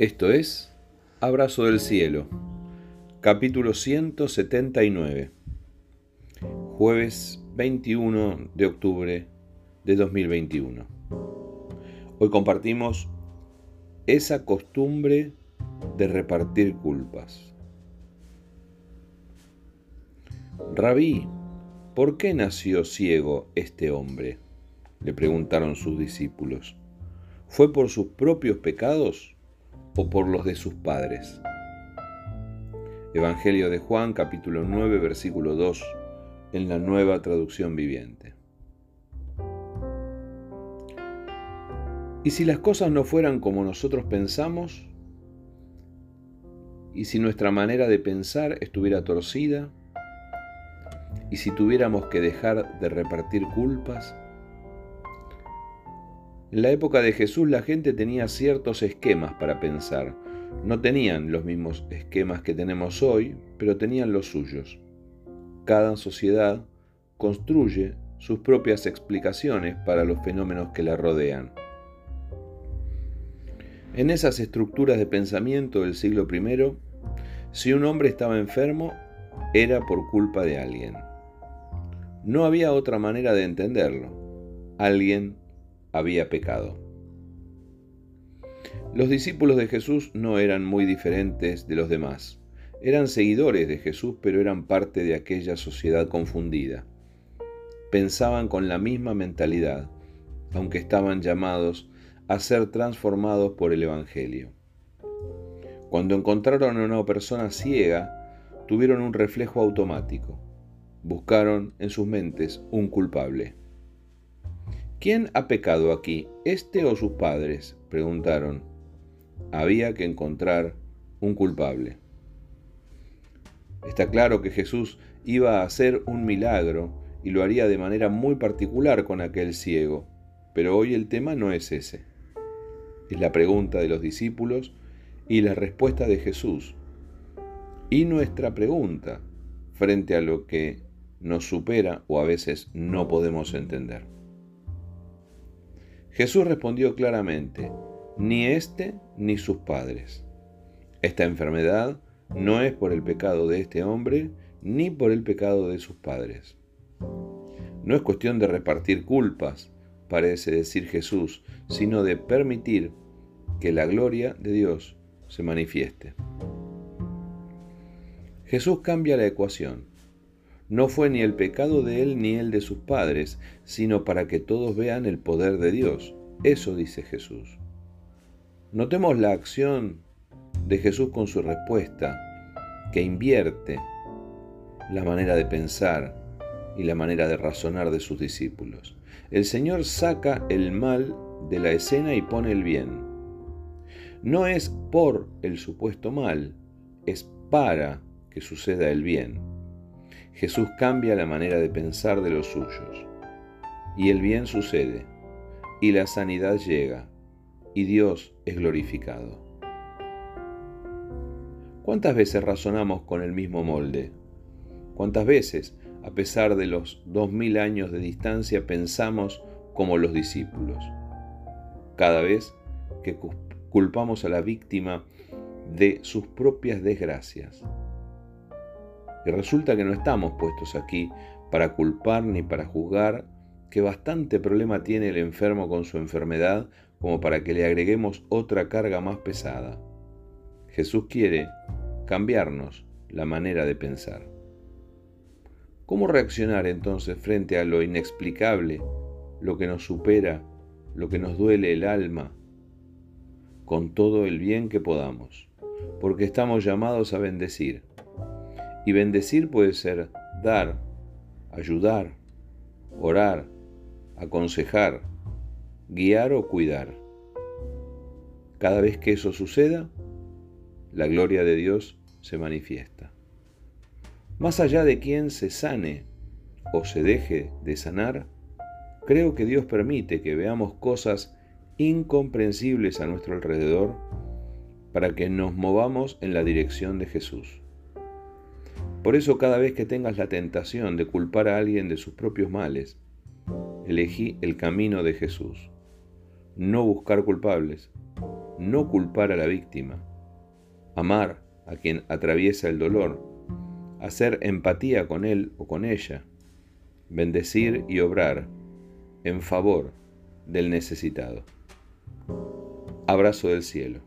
Esto es Abrazo del Cielo, capítulo 179, jueves 21 de octubre de 2021. Hoy compartimos esa costumbre de repartir culpas. Rabí, ¿por qué nació ciego este hombre? le preguntaron sus discípulos. ¿Fue por sus propios pecados o por los de sus padres? Evangelio de Juan capítulo 9 versículo 2 en la nueva traducción viviente. ¿Y si las cosas no fueran como nosotros pensamos? ¿Y si nuestra manera de pensar estuviera torcida? ¿Y si tuviéramos que dejar de repartir culpas? En la época de Jesús la gente tenía ciertos esquemas para pensar. No tenían los mismos esquemas que tenemos hoy, pero tenían los suyos. Cada sociedad construye sus propias explicaciones para los fenómenos que la rodean. En esas estructuras de pensamiento del siglo I, si un hombre estaba enfermo, era por culpa de alguien. No había otra manera de entenderlo. Alguien había pecado. Los discípulos de Jesús no eran muy diferentes de los demás. Eran seguidores de Jesús, pero eran parte de aquella sociedad confundida. Pensaban con la misma mentalidad, aunque estaban llamados a ser transformados por el Evangelio. Cuando encontraron a una persona ciega, tuvieron un reflejo automático. Buscaron en sus mentes un culpable. ¿Quién ha pecado aquí, este o sus padres? preguntaron. Había que encontrar un culpable. Está claro que Jesús iba a hacer un milagro y lo haría de manera muy particular con aquel ciego, pero hoy el tema no es ese. Es la pregunta de los discípulos y la respuesta de Jesús. Y nuestra pregunta frente a lo que nos supera o a veces no podemos entender. Jesús respondió claramente, ni éste ni sus padres. Esta enfermedad no es por el pecado de este hombre ni por el pecado de sus padres. No es cuestión de repartir culpas, parece decir Jesús, sino de permitir que la gloria de Dios se manifieste. Jesús cambia la ecuación. No fue ni el pecado de él ni el de sus padres, sino para que todos vean el poder de Dios. Eso dice Jesús. Notemos la acción de Jesús con su respuesta, que invierte la manera de pensar y la manera de razonar de sus discípulos. El Señor saca el mal de la escena y pone el bien. No es por el supuesto mal, es para que suceda el bien. Jesús cambia la manera de pensar de los suyos. Y el bien sucede, y la sanidad llega, y Dios es glorificado. ¿Cuántas veces razonamos con el mismo molde? ¿Cuántas veces, a pesar de los dos mil años de distancia, pensamos como los discípulos? Cada vez que culpamos a la víctima de sus propias desgracias. Y resulta que no estamos puestos aquí para culpar ni para juzgar, que bastante problema tiene el enfermo con su enfermedad como para que le agreguemos otra carga más pesada. Jesús quiere cambiarnos la manera de pensar. ¿Cómo reaccionar entonces frente a lo inexplicable, lo que nos supera, lo que nos duele el alma, con todo el bien que podamos? Porque estamos llamados a bendecir y bendecir puede ser dar, ayudar, orar, aconsejar, guiar o cuidar. Cada vez que eso suceda, la gloria de Dios se manifiesta. Más allá de quien se sane o se deje de sanar, creo que Dios permite que veamos cosas incomprensibles a nuestro alrededor para que nos movamos en la dirección de Jesús. Por eso cada vez que tengas la tentación de culpar a alguien de sus propios males, elegí el camino de Jesús. no buscar culpables, no culpar a la víctima, amar a quien atraviesa el dolor, hacer empatía con él o con ella, bendecir y obrar en favor del necesitado. Abrazo del cielo.